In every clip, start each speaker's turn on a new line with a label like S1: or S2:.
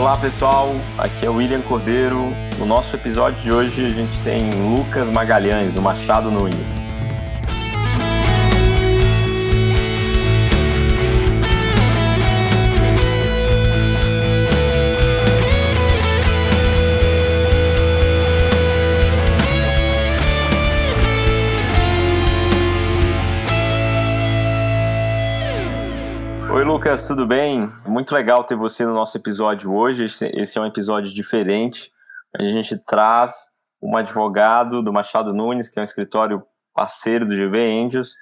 S1: Olá pessoal, aqui é o William Cordeiro. No nosso episódio de hoje a gente tem Lucas Magalhães, do Machado Nunes. Lucas, tudo bem? Muito legal ter você no nosso episódio hoje. Esse é um episódio diferente. A gente traz um advogado do Machado Nunes, que é um escritório parceiro do GV Angels,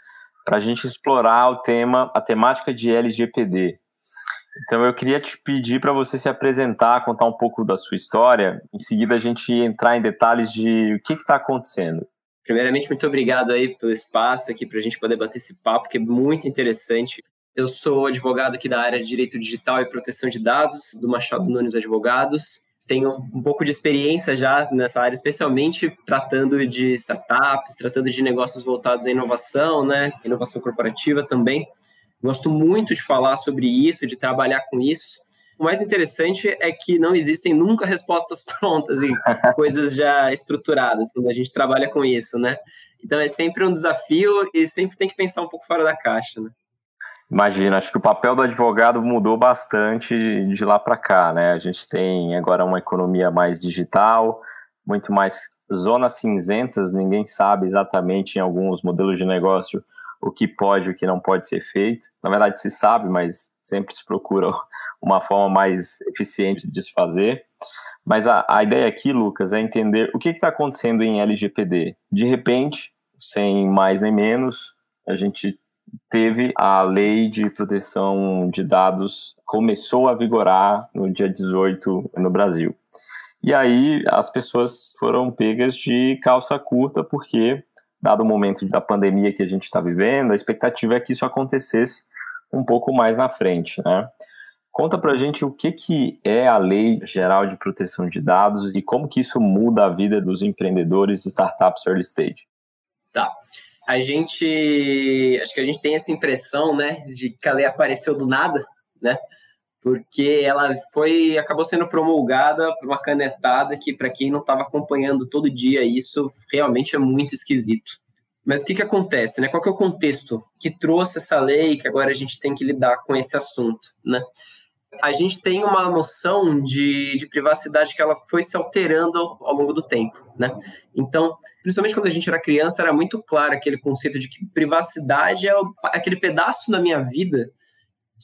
S1: para a gente explorar o tema, a temática de LGPD. Então, eu queria te pedir para você se apresentar, contar um pouco da sua história. Em seguida, a gente entrar em detalhes de o que está acontecendo.
S2: Primeiramente, muito obrigado aí pelo espaço aqui para a gente poder bater esse papo, que é muito interessante. Eu sou advogado aqui da área de Direito Digital e Proteção de Dados, do Machado Nunes Advogados. Tenho um pouco de experiência já nessa área, especialmente tratando de startups, tratando de negócios voltados à inovação, né? Inovação corporativa também. Gosto muito de falar sobre isso, de trabalhar com isso. O mais interessante é que não existem nunca respostas prontas e coisas já estruturadas quando a gente trabalha com isso, né? Então é sempre um desafio e sempre tem que pensar um pouco fora da caixa, né?
S1: Imagina, acho que o papel do advogado mudou bastante de lá para cá, né? A gente tem agora uma economia mais digital, muito mais zonas cinzentas, ninguém sabe exatamente em alguns modelos de negócio o que pode e o que não pode ser feito. Na verdade, se sabe, mas sempre se procura uma forma mais eficiente de se fazer. Mas a, a ideia aqui, Lucas, é entender o que está acontecendo em LGPD. De repente, sem mais nem menos, a gente teve a lei de proteção de dados começou a vigorar no dia 18 no Brasil. E aí as pessoas foram pegas de calça curta porque dado o momento da pandemia que a gente está vivendo, a expectativa é que isso acontecesse um pouco mais na frente, né? Conta pra gente o que, que é a Lei Geral de Proteção de Dados e como que isso muda a vida dos empreendedores e startups early stage.
S2: Tá a gente acho que a gente tem essa impressão, né, de que a lei apareceu do nada, né? Porque ela foi acabou sendo promulgada por uma canetada que para quem não estava acompanhando todo dia isso realmente é muito esquisito. Mas o que que acontece, né? Qual que é o contexto que trouxe essa lei que agora a gente tem que lidar com esse assunto, né? A gente tem uma noção de, de privacidade que ela foi se alterando ao longo do tempo, né? Então, principalmente quando a gente era criança, era muito claro aquele conceito de que privacidade é aquele pedaço da minha vida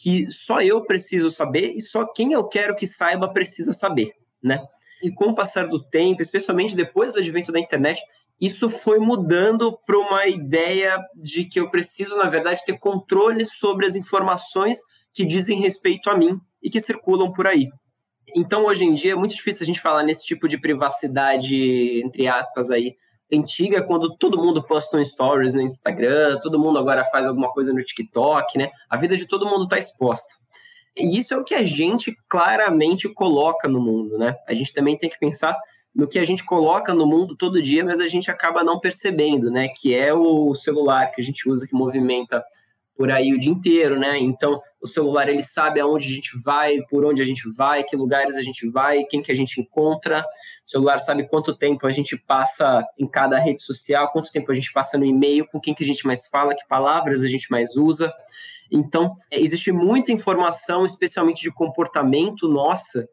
S2: que só eu preciso saber e só quem eu quero que saiba precisa saber, né? E com o passar do tempo, especialmente depois do advento da internet, isso foi mudando para uma ideia de que eu preciso, na verdade, ter controle sobre as informações que dizem respeito a mim e que circulam por aí. Então, hoje em dia, é muito difícil a gente falar nesse tipo de privacidade, entre aspas, aí, antiga, quando todo mundo posta um stories no Instagram, todo mundo agora faz alguma coisa no TikTok, né? A vida de todo mundo está exposta. E isso é o que a gente claramente coloca no mundo, né? A gente também tem que pensar no que a gente coloca no mundo todo dia, mas a gente acaba não percebendo, né? Que é o celular que a gente usa, que movimenta por aí o dia inteiro, né? Então, o celular ele sabe aonde a gente vai, por onde a gente vai, que lugares a gente vai, quem que a gente encontra. O celular sabe quanto tempo a gente passa em cada rede social, quanto tempo a gente passa no e-mail, com quem que a gente mais fala, que palavras a gente mais usa. Então, é, existe muita informação, especialmente de comportamento nossa,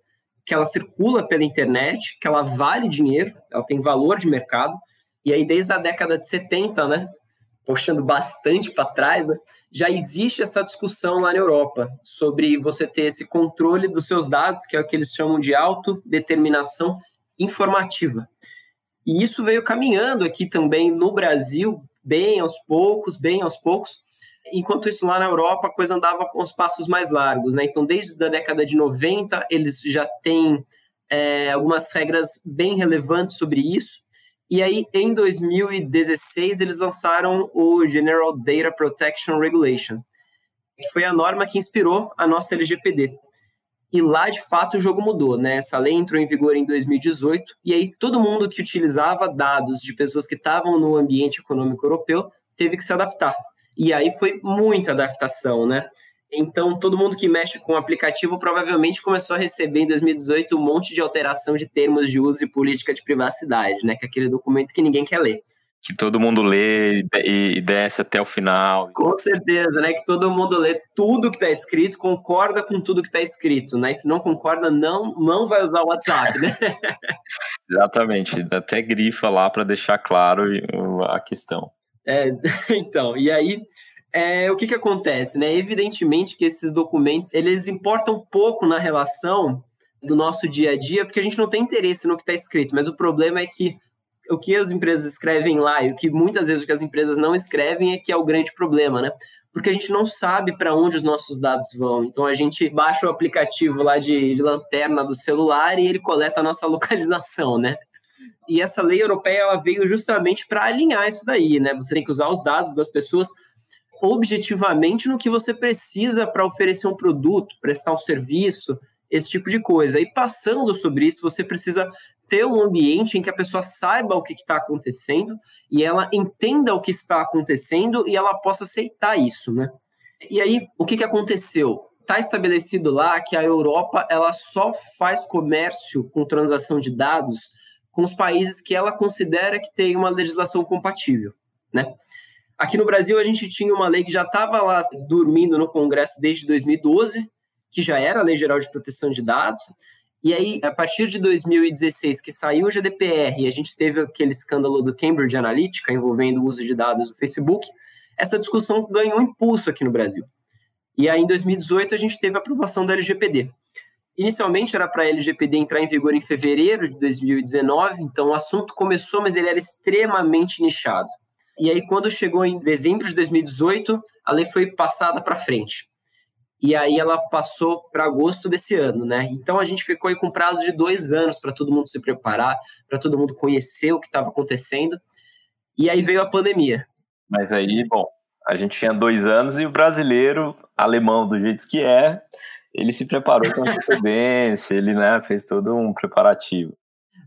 S2: que ela circula pela internet, que ela vale dinheiro, ela tem valor de mercado. E aí, desde a década de 70, né, puxando bastante para trás, né, já existe essa discussão lá na Europa sobre você ter esse controle dos seus dados, que é o que eles chamam de autodeterminação informativa. E isso veio caminhando aqui também no Brasil, bem aos poucos, bem aos poucos. Enquanto isso, lá na Europa, a coisa andava com os passos mais largos. Né? Então, desde a década de 90, eles já têm é, algumas regras bem relevantes sobre isso. E aí, em 2016, eles lançaram o General Data Protection Regulation, que foi a norma que inspirou a nossa LGPD. E lá, de fato, o jogo mudou, né? Essa lei entrou em vigor em 2018, e aí todo mundo que utilizava dados de pessoas que estavam no ambiente econômico europeu teve que se adaptar. E aí foi muita adaptação, né? Então, todo mundo que mexe com o aplicativo provavelmente começou a receber em 2018 um monte de alteração de termos de uso e política de privacidade, né? Que é aquele documento que ninguém quer ler.
S1: Que todo mundo lê e desce até o final.
S2: Com certeza, né? Que todo mundo lê tudo que está escrito, concorda com tudo que está escrito, né? E se não concorda, não, não vai usar o WhatsApp, né?
S1: Exatamente. Até grifa lá para deixar claro a questão.
S2: É, então, e aí é, o que, que acontece, né? Evidentemente que esses documentos eles importam pouco na relação do nosso dia a dia, porque a gente não tem interesse no que está escrito, mas o problema é que o que as empresas escrevem lá e o que muitas vezes o que as empresas não escrevem é que é o grande problema, né? Porque a gente não sabe para onde os nossos dados vão. Então a gente baixa o aplicativo lá de, de lanterna do celular e ele coleta a nossa localização, né? E essa lei europeia ela veio justamente para alinhar isso daí, né? Você tem que usar os dados das pessoas objetivamente no que você precisa para oferecer um produto, prestar um serviço, esse tipo de coisa. E passando sobre isso, você precisa ter um ambiente em que a pessoa saiba o que está acontecendo e ela entenda o que está acontecendo e ela possa aceitar isso, né? E aí, o que, que aconteceu? Está estabelecido lá que a Europa ela só faz comércio com transação de dados com os países que ela considera que tem uma legislação compatível, né? Aqui no Brasil, a gente tinha uma lei que já estava lá dormindo no Congresso desde 2012, que já era a Lei Geral de Proteção de Dados. E aí, a partir de 2016, que saiu o GDPR e a gente teve aquele escândalo do Cambridge Analytica envolvendo o uso de dados do Facebook, essa discussão ganhou impulso aqui no Brasil. E aí, em 2018, a gente teve a aprovação do LGPD. Inicialmente era para a LGPD entrar em vigor em fevereiro de 2019, então o assunto começou, mas ele era extremamente nichado. E aí, quando chegou em dezembro de 2018, a lei foi passada para frente. E aí ela passou para agosto desse ano, né? Então a gente ficou aí com prazo de dois anos para todo mundo se preparar, para todo mundo conhecer o que estava acontecendo. E aí veio a pandemia.
S1: Mas aí, bom, a gente tinha dois anos e o brasileiro, alemão do jeito que é, ele se preparou com antecedência, ele né, fez todo um preparativo.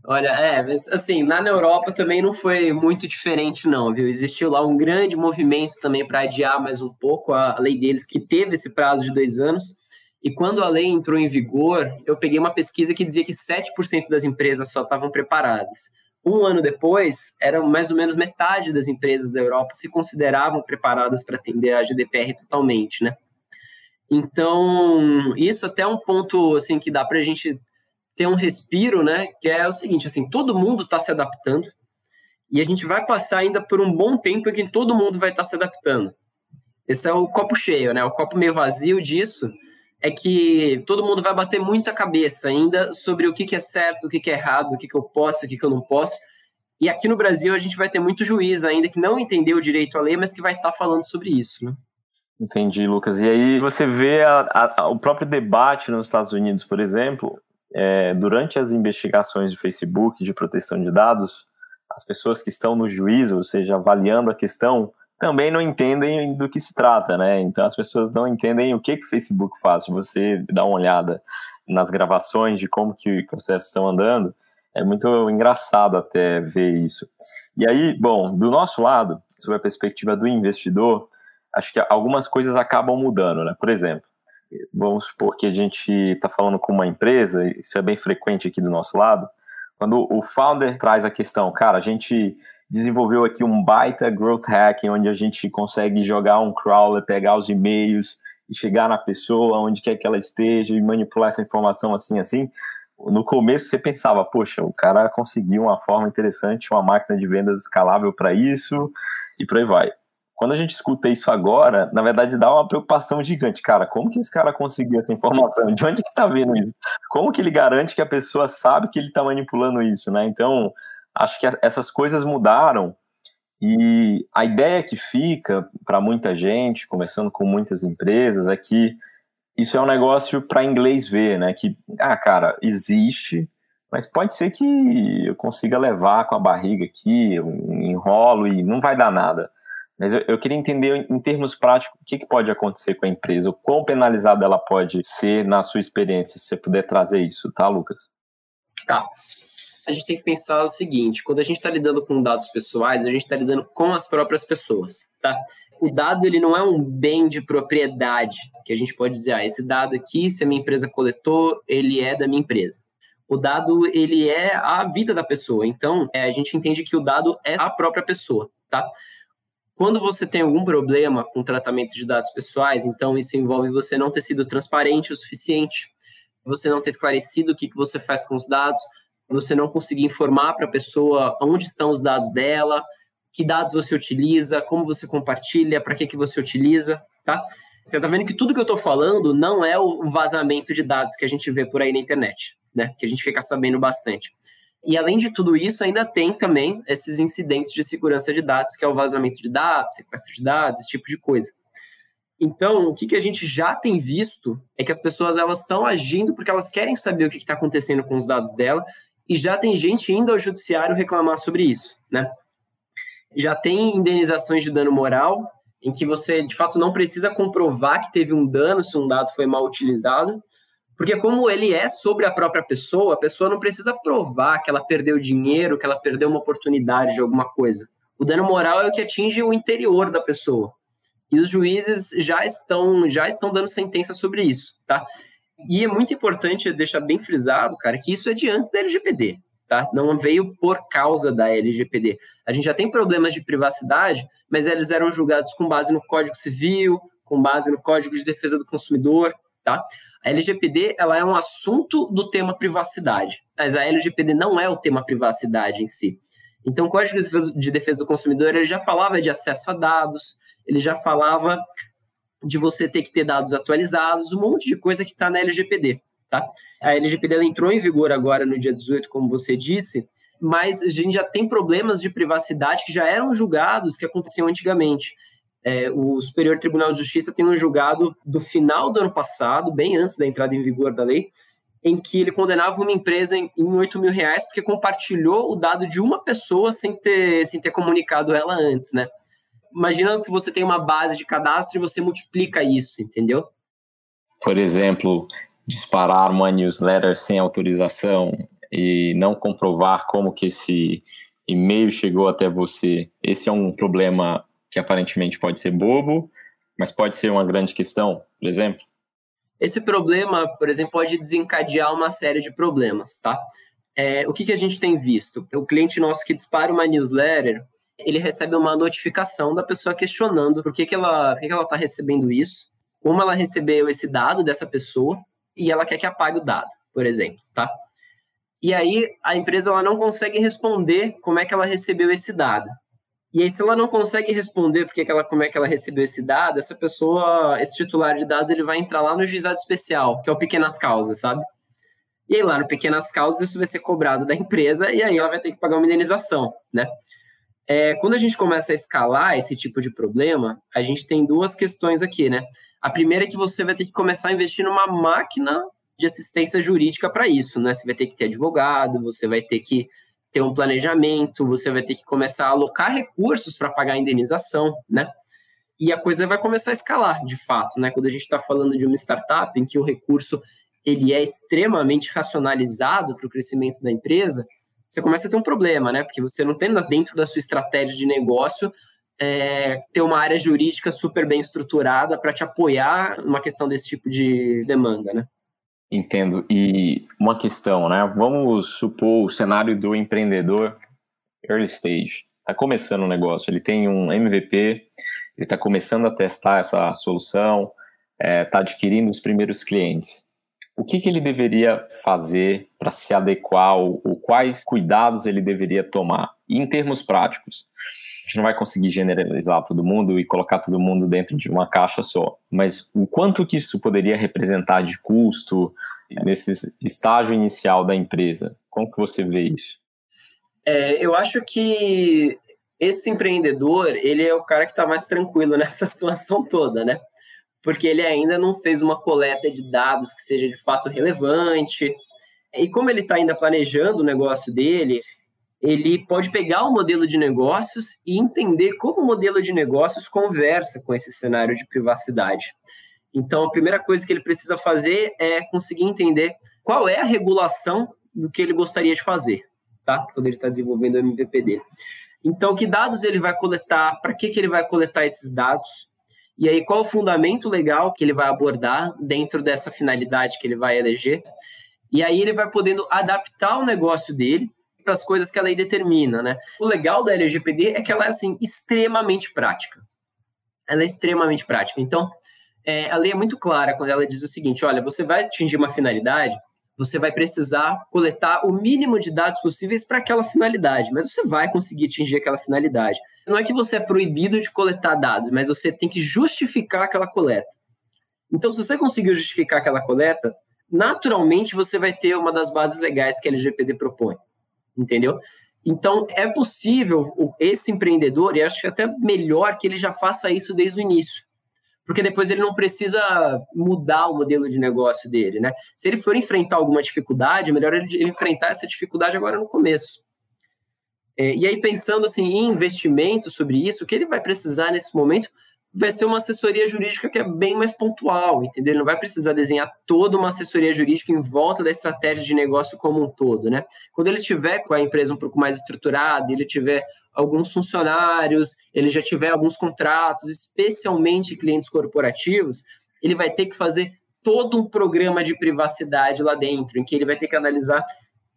S2: Olha, é, assim, na Europa também não foi muito diferente, não, viu? Existiu lá um grande movimento também para adiar mais um pouco a lei deles, que teve esse prazo de dois anos. E quando a lei entrou em vigor, eu peguei uma pesquisa que dizia que 7% das empresas só estavam preparadas. Um ano depois, era mais ou menos metade das empresas da Europa se consideravam preparadas para atender a GDPR totalmente, né? Então, isso até é um ponto assim que dá para a gente ter um respiro, né? Que é o seguinte, assim, todo mundo está se adaptando e a gente vai passar ainda por um bom tempo em que todo mundo vai estar tá se adaptando. Esse é o copo cheio, né? O copo meio vazio disso é que todo mundo vai bater muita cabeça ainda sobre o que, que é certo, o que, que é errado, o que, que eu posso, o que, que eu não posso. E aqui no Brasil a gente vai ter muito juiz ainda que não entendeu direito a lei, mas que vai estar tá falando sobre isso, né?
S1: Entendi, Lucas. E aí você vê a, a, o próprio debate nos Estados Unidos, por exemplo, é, durante as investigações de Facebook de proteção de dados, as pessoas que estão no juízo, ou seja, avaliando a questão, também não entendem do que se trata, né? Então as pessoas não entendem o que, que o Facebook faz. Se você dá uma olhada nas gravações de como que os processos estão andando, é muito engraçado até ver isso. E aí, bom, do nosso lado, sob a perspectiva do investidor, acho que algumas coisas acabam mudando, né? Por exemplo, vamos supor que a gente está falando com uma empresa, isso é bem frequente aqui do nosso lado, quando o founder traz a questão, cara, a gente desenvolveu aqui um baita growth hacking, onde a gente consegue jogar um crawler, pegar os e-mails e chegar na pessoa, onde quer que ela esteja e manipular essa informação assim, assim. No começo você pensava, poxa, o cara conseguiu uma forma interessante, uma máquina de vendas escalável para isso e por aí vai quando a gente escuta isso agora, na verdade dá uma preocupação gigante. Cara, como que esse cara conseguiu essa informação? De onde que tá vendo isso? Como que ele garante que a pessoa sabe que ele está manipulando isso, né? Então, acho que essas coisas mudaram e a ideia que fica para muita gente, conversando com muitas empresas, é que isso é um negócio para inglês ver, né? Que, ah, cara, existe, mas pode ser que eu consiga levar com a barriga aqui, eu enrolo e não vai dar nada. Mas eu, eu, queria entender, em termos práticos, o que, que, pode acontecer com a empresa, o quão penalizada ela pode ser na sua experiência, se você puder trazer isso, tá, Lucas?
S2: Tá. a gente tem que pensar o seguinte: quando a gente está lidando com dados pessoais, a gente está lidando com as próprias pessoas, tá? O dado ele não é um bem de propriedade que a gente pode dizer, ah, esse dado aqui, se a minha empresa coletou, ele é da minha empresa. O dado ele é a vida da pessoa. Então, é, a gente entende que o dado é a própria pessoa, tá? Quando você tem algum problema com tratamento de dados pessoais, então isso envolve você não ter sido transparente o suficiente, você não ter esclarecido o que, que você faz com os dados, você não conseguir informar para a pessoa onde estão os dados dela, que dados você utiliza, como você compartilha, para que, que você utiliza, tá? Você está vendo que tudo que eu estou falando não é o vazamento de dados que a gente vê por aí na internet, né? Que a gente fica sabendo bastante. E além de tudo isso, ainda tem também esses incidentes de segurança de dados, que é o vazamento de dados, sequestro de dados, esse tipo de coisa. Então, o que, que a gente já tem visto é que as pessoas elas estão agindo porque elas querem saber o que está acontecendo com os dados dela e já tem gente indo ao judiciário reclamar sobre isso, né? Já tem indenizações de dano moral, em que você de fato não precisa comprovar que teve um dano se um dado foi mal utilizado, porque como ele é sobre a própria pessoa, a pessoa não precisa provar que ela perdeu dinheiro, que ela perdeu uma oportunidade de alguma coisa. O dano moral é o que atinge o interior da pessoa. E os juízes já estão já estão dando sentença sobre isso, tá? E é muito importante deixar bem frisado, cara, que isso é de antes da LGPD, tá? Não veio por causa da LGPD. A gente já tem problemas de privacidade, mas eles eram julgados com base no Código Civil, com base no Código de Defesa do Consumidor, tá? A LGPD ela é um assunto do tema privacidade, mas a LGPD não é o tema privacidade em si. Então, o Código de Defesa do Consumidor ele já falava de acesso a dados, ele já falava de você ter que ter dados atualizados, um monte de coisa que está na LGPD. Tá? A LGPD entrou em vigor agora no dia 18, como você disse, mas a gente já tem problemas de privacidade que já eram julgados, que aconteciam antigamente. É, o Superior Tribunal de Justiça tem um julgado do final do ano passado, bem antes da entrada em vigor da lei, em que ele condenava uma empresa em, em 8 mil reais porque compartilhou o dado de uma pessoa sem ter, sem ter comunicado ela antes, né? Imagina se você tem uma base de cadastro e você multiplica isso, entendeu?
S1: Por exemplo, disparar uma newsletter sem autorização e não comprovar como que esse e-mail chegou até você. Esse é um problema que aparentemente pode ser bobo, mas pode ser uma grande questão, por exemplo?
S2: Esse problema, por exemplo, pode desencadear uma série de problemas, tá? É, o que, que a gente tem visto? O cliente nosso que dispara uma newsletter, ele recebe uma notificação da pessoa questionando por que, que ela está que ela tá recebendo isso, como ela recebeu esse dado dessa pessoa, e ela quer que apague o dado, por exemplo, tá? E aí a empresa ela não consegue responder como é que ela recebeu esse dado. E aí, se ela não consegue responder porque ela, como é que ela recebeu esse dado, essa pessoa, esse titular de dados, ele vai entrar lá no juizado especial, que é o Pequenas Causas, sabe? E aí, lá no Pequenas Causas, isso vai ser cobrado da empresa e aí ela vai ter que pagar uma indenização, né? É, quando a gente começa a escalar esse tipo de problema, a gente tem duas questões aqui, né? A primeira é que você vai ter que começar a investir numa máquina de assistência jurídica para isso, né? Você vai ter que ter advogado, você vai ter que ter um planejamento, você vai ter que começar a alocar recursos para pagar a indenização, né? E a coisa vai começar a escalar, de fato, né? Quando a gente está falando de uma startup em que o recurso ele é extremamente racionalizado para o crescimento da empresa, você começa a ter um problema, né? Porque você não tem dentro da sua estratégia de negócio é, ter uma área jurídica super bem estruturada para te apoiar numa questão desse tipo de demanda, né?
S1: Entendo. E uma questão, né? Vamos supor o cenário do empreendedor early stage. Está começando o um negócio, ele tem um MVP, ele está começando a testar essa solução, está é, tá adquirindo os primeiros clientes. O que, que ele deveria fazer para se adequar, ou, ou quais cuidados ele deveria tomar? Em termos práticos, a gente não vai conseguir generalizar todo mundo e colocar todo mundo dentro de uma caixa só. Mas o quanto que isso poderia representar de custo nesse estágio inicial da empresa? Como que você vê isso?
S2: É, eu acho que esse empreendedor, ele é o cara que está mais tranquilo nessa situação toda, né? Porque ele ainda não fez uma coleta de dados que seja de fato relevante. E como ele está ainda planejando o negócio dele, ele pode pegar o modelo de negócios e entender como o modelo de negócios conversa com esse cenário de privacidade. Então, a primeira coisa que ele precisa fazer é conseguir entender qual é a regulação do que ele gostaria de fazer. tá? Quando ele está desenvolvendo o MVP dele. Então, que dados ele vai coletar? Para que, que ele vai coletar esses dados? E aí, qual o fundamento legal que ele vai abordar dentro dessa finalidade que ele vai eleger? E aí ele vai podendo adaptar o negócio dele para as coisas que a lei determina, né? O legal da LGPD é que ela é assim extremamente prática. Ela é extremamente prática. Então, é, a lei é muito clara quando ela diz o seguinte: olha, você vai atingir uma finalidade, você vai precisar coletar o mínimo de dados possíveis para aquela finalidade, mas você vai conseguir atingir aquela finalidade. Não é que você é proibido de coletar dados, mas você tem que justificar aquela coleta. Então, se você conseguiu justificar aquela coleta, naturalmente você vai ter uma das bases legais que a LGPD propõe, entendeu? Então, é possível esse empreendedor, e acho que é até melhor que ele já faça isso desde o início porque depois ele não precisa mudar o modelo de negócio dele, né? Se ele for enfrentar alguma dificuldade, é melhor ele enfrentar essa dificuldade agora no começo. É, e aí, pensando assim, em investimento sobre isso, o que ele vai precisar nesse momento vai ser uma assessoria jurídica que é bem mais pontual, entendeu? Ele não vai precisar desenhar toda uma assessoria jurídica em volta da estratégia de negócio como um todo, né? Quando ele tiver com a empresa um pouco mais estruturada, ele tiver alguns funcionários, ele já tiver alguns contratos, especialmente clientes corporativos, ele vai ter que fazer todo um programa de privacidade lá dentro, em que ele vai ter que analisar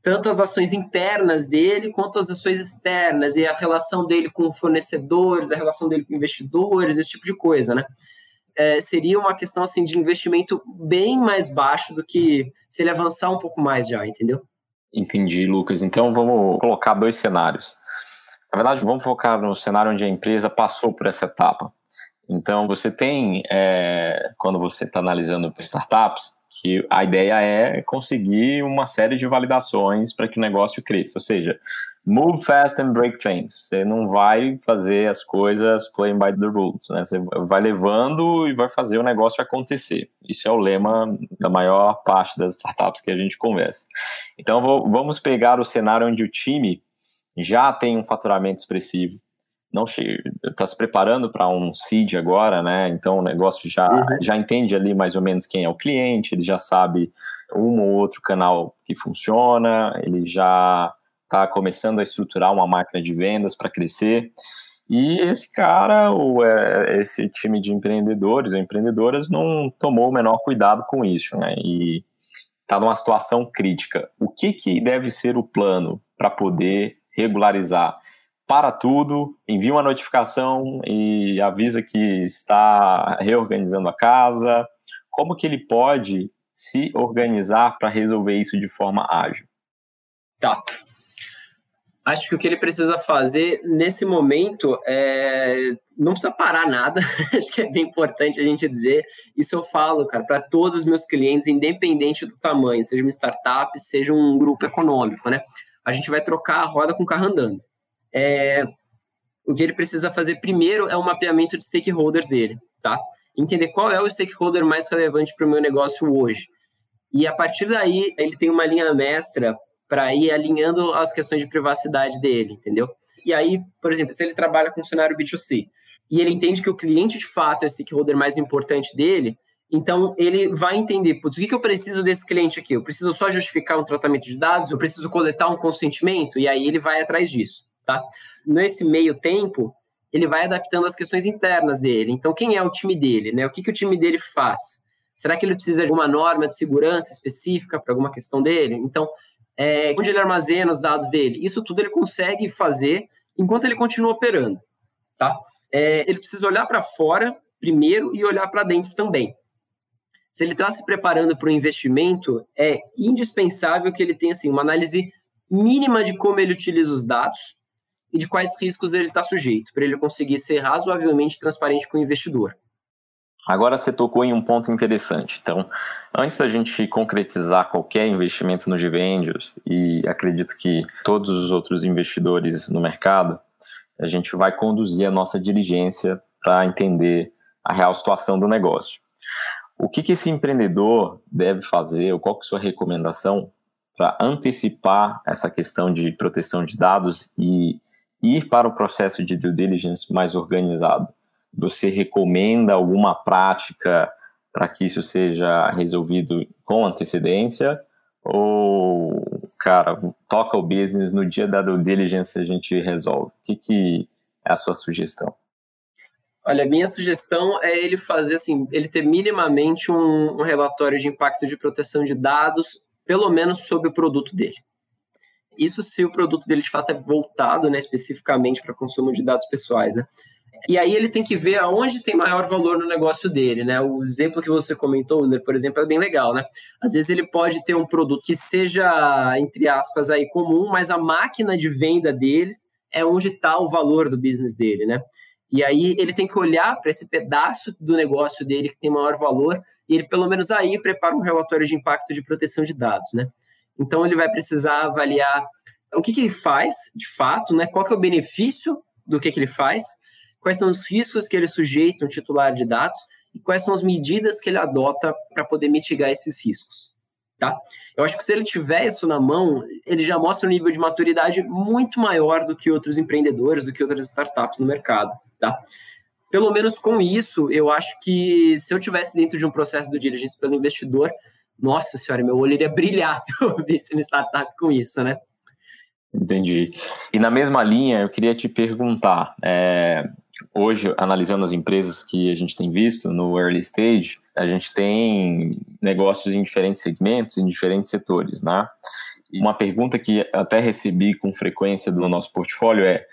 S2: tanto as ações internas dele quanto as ações externas e a relação dele com fornecedores, a relação dele com investidores, esse tipo de coisa, né? É, seria uma questão assim de investimento bem mais baixo do que se ele avançar um pouco mais já, entendeu?
S1: Entendi, Lucas. Então vamos colocar dois cenários. Na verdade, vamos focar no cenário onde a empresa passou por essa etapa. Então, você tem, é, quando você está analisando startups, que a ideia é conseguir uma série de validações para que o negócio cresça. Ou seja, move fast and break things. Você não vai fazer as coisas playing by the rules. Né? Você vai levando e vai fazer o negócio acontecer. Isso é o lema da maior parte das startups que a gente conversa. Então, vou, vamos pegar o cenário onde o time já tem um faturamento expressivo, não está se preparando para um seed agora, né? Então o negócio já, uhum. já entende ali mais ou menos quem é o cliente, ele já sabe um ou outro canal que funciona, ele já está começando a estruturar uma máquina de vendas para crescer. E esse cara, ou é, esse time de empreendedores ou empreendedoras, não tomou o menor cuidado com isso, né? E está numa situação crítica. O que, que deve ser o plano para poder regularizar. Para tudo, envia uma notificação e avisa que está reorganizando a casa. Como que ele pode se organizar para resolver isso de forma ágil?
S2: Tá. Acho que o que ele precisa fazer nesse momento é não precisa parar nada. Acho que é bem importante a gente dizer. Isso eu falo, cara, para todos os meus clientes, independente do tamanho, seja uma startup, seja um grupo econômico, né? a gente vai trocar a roda com o carro andando. É, o que ele precisa fazer primeiro é o mapeamento de stakeholders dele, tá? Entender qual é o stakeholder mais relevante para o meu negócio hoje. E a partir daí, ele tem uma linha mestra para ir alinhando as questões de privacidade dele, entendeu? E aí, por exemplo, se ele trabalha com um cenário B2C e ele entende que o cliente de fato é o stakeholder mais importante dele, então, ele vai entender, putz, o que, que eu preciso desse cliente aqui? Eu preciso só justificar um tratamento de dados? Eu preciso coletar um consentimento? E aí ele vai atrás disso, tá? Nesse meio tempo, ele vai adaptando as questões internas dele. Então, quem é o time dele, né? O que, que o time dele faz? Será que ele precisa de uma norma de segurança específica para alguma questão dele? Então, é, onde ele armazena os dados dele? Isso tudo ele consegue fazer enquanto ele continua operando, tá? É, ele precisa olhar para fora primeiro e olhar para dentro também se ele está se preparando para o investimento, é indispensável que ele tenha assim, uma análise mínima de como ele utiliza os dados e de quais riscos ele está sujeito, para ele conseguir ser razoavelmente transparente com o investidor.
S1: Agora você tocou em um ponto interessante. Então, antes da gente concretizar qualquer investimento no Gvendors, e acredito que todos os outros investidores no mercado, a gente vai conduzir a nossa diligência para entender a real situação do negócio. O que, que esse empreendedor deve fazer, ou qual que é a sua recomendação para antecipar essa questão de proteção de dados e ir para o processo de due diligence mais organizado? Você recomenda alguma prática para que isso seja resolvido com antecedência? Ou, cara, toca o business, no dia da due diligence a gente resolve? O que, que é a sua sugestão?
S2: Olha, minha sugestão é ele fazer assim, ele ter minimamente um, um relatório de impacto de proteção de dados, pelo menos sobre o produto dele. Isso se o produto dele de fato é voltado, né, especificamente para consumo de dados pessoais, né? E aí ele tem que ver aonde tem maior valor no negócio dele, né? O exemplo que você comentou, por exemplo, é bem legal, né? Às vezes ele pode ter um produto que seja, entre aspas, aí comum, mas a máquina de venda dele é onde está o valor do business dele, né? E aí ele tem que olhar para esse pedaço do negócio dele que tem maior valor e ele pelo menos aí prepara um relatório de impacto de proteção de dados, né? Então ele vai precisar avaliar o que, que ele faz, de fato, né? Qual que é o benefício do que, que ele faz, quais são os riscos que ele sujeita um titular de dados e quais são as medidas que ele adota para poder mitigar esses riscos. Tá? Eu acho que se ele tiver isso na mão, ele já mostra um nível de maturidade muito maior do que outros empreendedores, do que outras startups no mercado. Tá? Pelo menos com isso, eu acho que se eu tivesse dentro de um processo do diligence pelo investidor, nossa senhora, meu olho iria brilhar se eu visse uma startup com isso, né?
S1: Entendi. E na mesma linha, eu queria te perguntar, é, hoje, analisando as empresas que a gente tem visto no early stage, a gente tem negócios em diferentes segmentos, em diferentes setores, né? Uma pergunta que até recebi com frequência do nosso portfólio é: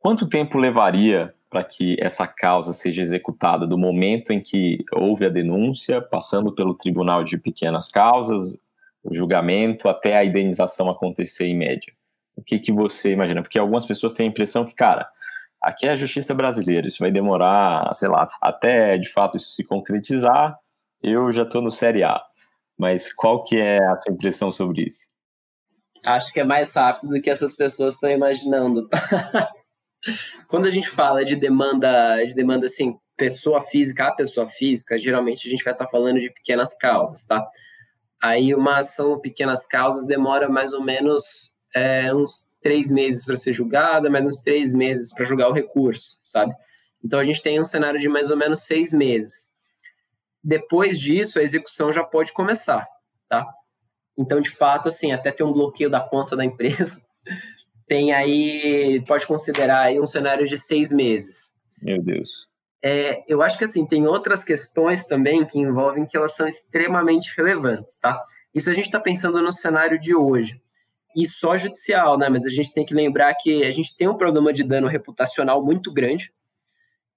S1: quanto tempo levaria para que essa causa seja executada do momento em que houve a denúncia, passando pelo tribunal de pequenas causas, o julgamento, até a indenização acontecer em média? O que, que você imagina? Porque algumas pessoas têm a impressão que, cara, aqui é a justiça brasileira, isso vai demorar, sei lá, até de fato isso se concretizar, eu já estou no Série A. Mas qual que é a sua impressão sobre isso?
S2: Acho que é mais rápido do que essas pessoas estão imaginando. Quando a gente fala de demanda, de demanda assim, pessoa física a pessoa física, geralmente a gente vai estar falando de pequenas causas, tá? Aí uma ação pequenas causas demora mais ou menos é, uns três meses para ser julgada, mais uns três meses para julgar o recurso, sabe? Então a gente tem um cenário de mais ou menos seis meses. Depois disso, a execução já pode começar, tá? Então, de fato, assim, até ter um bloqueio da conta da empresa, tem aí, pode considerar aí um cenário de seis meses.
S1: Meu Deus.
S2: É, eu acho que, assim, tem outras questões também que envolvem que elas são extremamente relevantes, tá? Isso a gente está pensando no cenário de hoje e só judicial, né? Mas a gente tem que lembrar que a gente tem um problema de dano reputacional muito grande.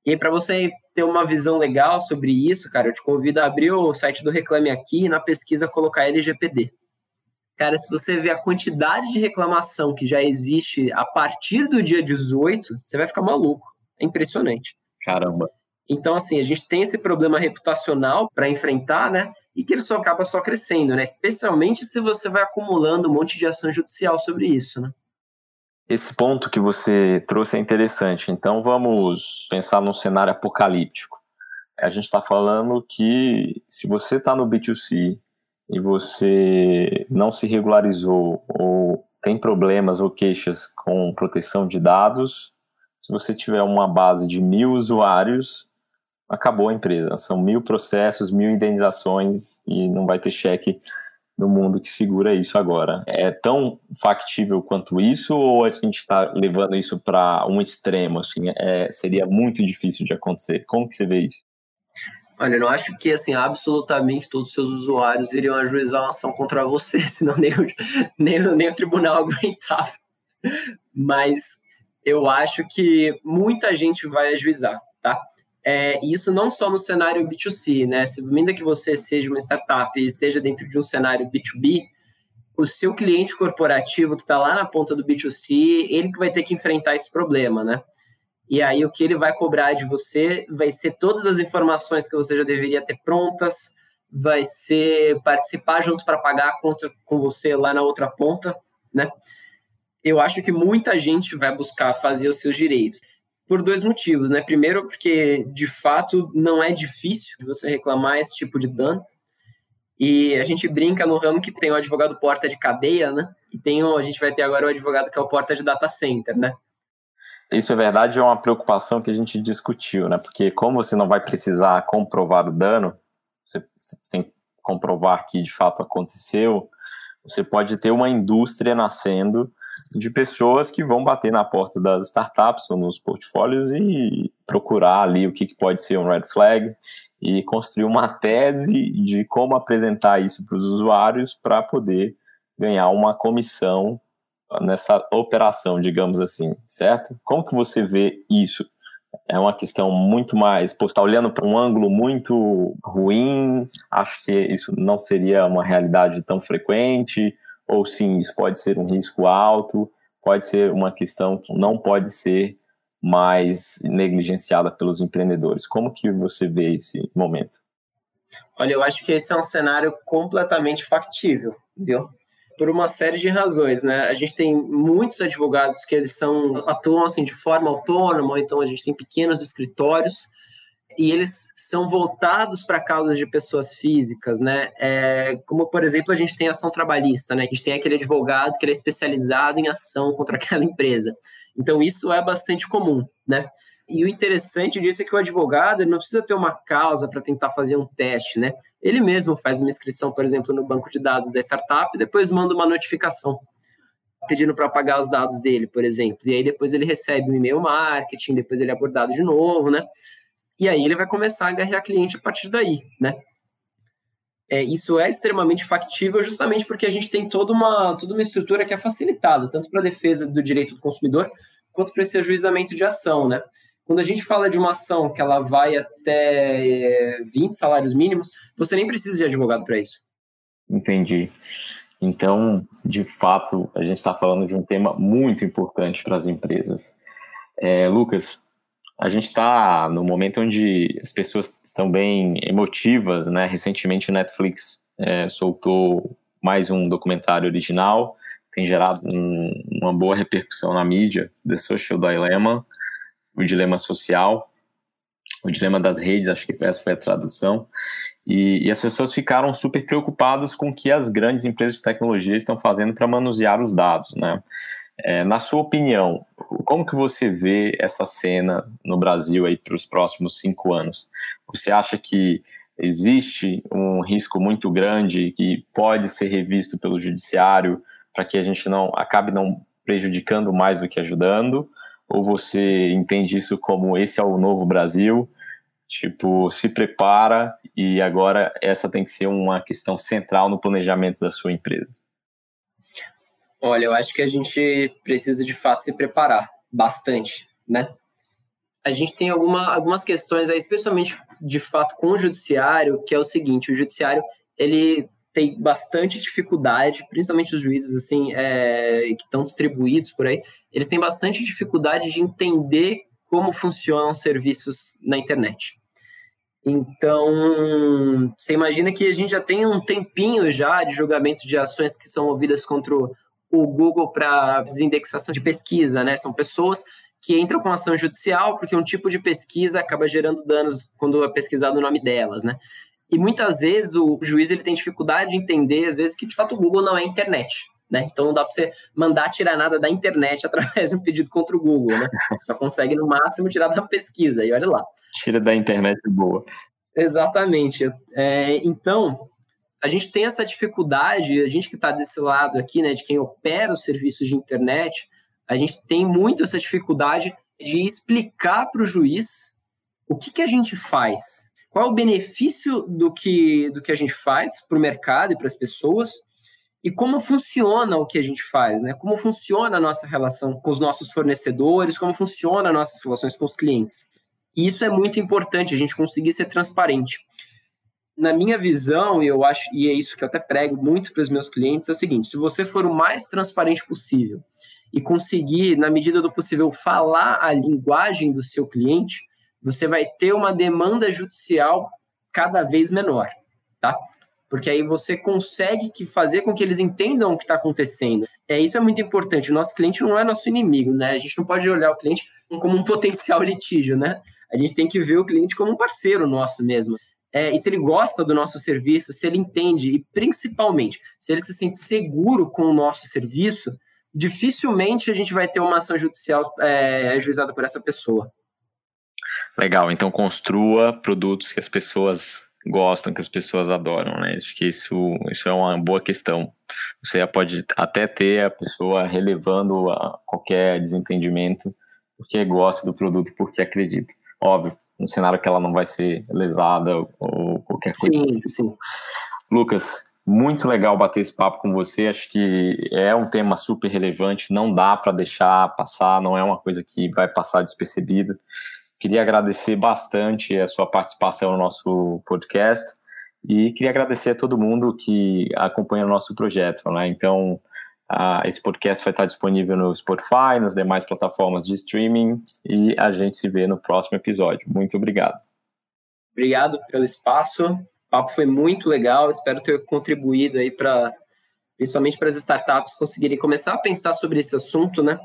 S2: E para você ter uma visão legal sobre isso, cara, eu te convido a abrir o site do Reclame Aqui e na pesquisa colocar LGPD. Cara, se você ver a quantidade de reclamação que já existe a partir do dia 18, você vai ficar maluco. É impressionante.
S1: Caramba.
S2: Então, assim, a gente tem esse problema reputacional para enfrentar, né? e que ele só acaba só crescendo, né? Especialmente se você vai acumulando um monte de ação judicial sobre isso, né?
S1: Esse ponto que você trouxe é interessante. Então vamos pensar num cenário apocalíptico. A gente está falando que se você está no B2C e você não se regularizou ou tem problemas ou queixas com proteção de dados, se você tiver uma base de mil usuários, acabou a empresa. São mil processos, mil indenizações e não vai ter cheque no mundo que segura isso agora. É tão factível quanto isso ou a gente está levando isso para um extremo? Assim, é, seria muito difícil de acontecer. Como que você vê isso?
S2: Olha, eu não acho que assim absolutamente todos os seus usuários iriam ajuizar uma ação contra você, senão nem o, nem, nem o tribunal aguentava. Mas eu acho que muita gente vai ajuizar, tá? É, isso não só no cenário B2C, né? Se ainda que você seja uma startup e esteja dentro de um cenário B2B, o seu cliente corporativo que está lá na ponta do B2C, ele que vai ter que enfrentar esse problema, né? E aí o que ele vai cobrar de você vai ser todas as informações que você já deveria ter prontas, vai ser participar junto para pagar a conta com você lá na outra ponta, né? Eu acho que muita gente vai buscar fazer os seus direitos por dois motivos, né? Primeiro, porque de fato não é difícil você reclamar esse tipo de dano. E a gente brinca no ramo que tem o advogado porta de cadeia, né? E tem o, a gente vai ter agora o advogado que é o porta de data center, né?
S1: Isso é verdade, é uma preocupação que a gente discutiu, né? Porque como você não vai precisar comprovar o dano, você tem que comprovar que de fato aconteceu, você pode ter uma indústria nascendo de pessoas que vão bater na porta das startups ou nos portfólios e procurar ali o que pode ser um red flag e construir uma tese de como apresentar isso para os usuários para poder ganhar uma comissão nessa operação, digamos assim, certo? Como que você vê isso? É uma questão muito mais, pô, está olhando para um ângulo muito ruim, acho que isso não seria uma realidade tão frequente, ou sim, isso pode ser um risco alto, pode ser uma questão que não pode ser mais negligenciada pelos empreendedores. Como que você vê esse momento?
S2: Olha, eu acho que esse é um cenário completamente factível, viu? Por uma série de razões, né? A gente tem muitos advogados que eles são atuam assim de forma autônoma, então a gente tem pequenos escritórios e eles são voltados para causas de pessoas físicas, né? É, como, por exemplo, a gente tem ação trabalhista, né? A gente tem aquele advogado que é especializado em ação contra aquela empresa. Então, isso é bastante comum, né? E o interessante disso é que o advogado não precisa ter uma causa para tentar fazer um teste, né? Ele mesmo faz uma inscrição, por exemplo, no banco de dados da startup e depois manda uma notificação pedindo para apagar os dados dele, por exemplo. E aí depois ele recebe um e-mail marketing, depois ele é abordado de novo, né? E aí ele vai começar a ganhar cliente a partir daí, né? É, isso é extremamente factível justamente porque a gente tem toda uma, toda uma estrutura que é facilitada, tanto para a defesa do direito do consumidor, quanto para esse ajuizamento de ação, né? Quando a gente fala de uma ação que ela vai até 20 salários mínimos, você nem precisa de advogado para isso.
S1: Entendi. Então, de fato, a gente está falando de um tema muito importante para as empresas. É, Lucas, a gente está no momento onde as pessoas estão bem emotivas, né? Recentemente, o Netflix é, soltou mais um documentário original, tem gerado um, uma boa repercussão na mídia, The Social Dilemma, o dilema social, o dilema das redes, acho que essa foi a tradução, e, e as pessoas ficaram super preocupadas com o que as grandes empresas de tecnologia estão fazendo para manusear os dados, né? É, na sua opinião, como que você vê essa cena no Brasil aí para os próximos cinco anos? Você acha que existe um risco muito grande que pode ser revisto pelo judiciário para que a gente não acabe não prejudicando mais do que ajudando? Ou você entende isso como esse é o novo Brasil? Tipo, se prepara e agora essa tem que ser uma questão central no planejamento da sua empresa.
S2: Olha, eu acho que a gente precisa de fato se preparar bastante, né? A gente tem alguma, algumas questões aí, especialmente de fato com o judiciário, que é o seguinte: o judiciário ele tem bastante dificuldade, principalmente os juízes assim é, que estão distribuídos por aí, eles têm bastante dificuldade de entender como funcionam os serviços na internet. Então, você imagina que a gente já tem um tempinho já de julgamento de ações que são movidas contra o Google para desindexação de pesquisa, né? São pessoas que entram com ação judicial porque um tipo de pesquisa acaba gerando danos quando é pesquisado o nome delas, né? E muitas vezes o juiz ele tem dificuldade de entender, às vezes, que de fato o Google não é internet. Né? Então não dá para você mandar tirar nada da internet através de um pedido contra o Google, né? Só consegue no máximo tirar da pesquisa e olha lá.
S1: Tira da internet boa.
S2: Exatamente. É, então a gente tem essa dificuldade, a gente que está desse lado aqui, né, de quem opera os serviços de internet, a gente tem muito essa dificuldade de explicar para o juiz o que, que a gente faz, qual é o benefício do que, do que a gente faz para o mercado e para as pessoas, e como funciona o que a gente faz, né? Como funciona a nossa relação com os nossos fornecedores, como funciona as nossas relações com os clientes. E isso é muito importante, a gente conseguir ser transparente na minha visão, e eu acho, e é isso que eu até prego muito para os meus clientes, é o seguinte: se você for o mais transparente possível e conseguir, na medida do possível, falar a linguagem do seu cliente, você vai ter uma demanda judicial cada vez menor, tá? Porque aí você consegue que fazer com que eles entendam o que está acontecendo. É isso é muito importante. O nosso cliente não é nosso inimigo, né? A gente não pode olhar o cliente como um potencial litígio, né? A gente tem que ver o cliente como um parceiro nosso mesmo é, e se ele gosta do nosso serviço, se ele entende e principalmente se ele se sente seguro com o nosso serviço, dificilmente a gente vai ter uma ação judicial é, ajuizada por essa pessoa.
S1: Legal, então construa produtos que as pessoas gostam, que as pessoas adoram, né? Acho que isso, isso é uma boa questão. Você pode até ter a pessoa relevando a qualquer desentendimento porque gosta do produto, porque acredita. Óbvio, no cenário que ela não vai ser lesada ou qualquer coisa.
S2: Sim, sim.
S1: Lucas, muito legal bater esse papo com você. Acho que é um tema super relevante, não dá para deixar passar, não é uma coisa que vai passar despercebida. Queria agradecer bastante a sua participação no nosso podcast e queria agradecer a todo mundo que acompanha o nosso projeto. Né? Então, esse podcast vai estar disponível no Spotify, nas demais plataformas de streaming e a gente se vê no próximo episódio. Muito obrigado.
S2: Obrigado pelo espaço. O papo foi muito legal. Espero ter contribuído aí para, principalmente para as startups conseguirem começar a pensar sobre esse assunto, né?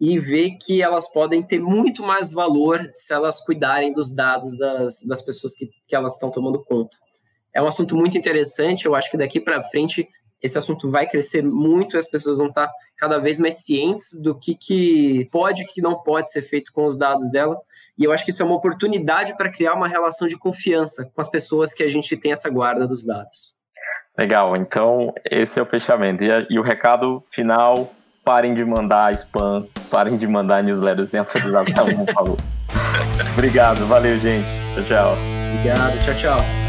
S2: E ver que elas podem ter muito mais valor se elas cuidarem dos dados das, das pessoas que, que elas estão tomando conta. É um assunto muito interessante, eu acho que daqui para frente esse assunto vai crescer muito e as pessoas vão estar cada vez mais cientes do que, que pode e que não pode ser feito com os dados dela. E eu acho que isso é uma oportunidade para criar uma relação de confiança com as pessoas que a gente tem essa guarda dos dados.
S1: Legal, então esse é o fechamento. E, e o recado final parem de mandar spam, parem de mandar newsletters sem atualização, por favor. Obrigado, valeu, gente. Tchau, tchau.
S2: Obrigado, tchau, tchau.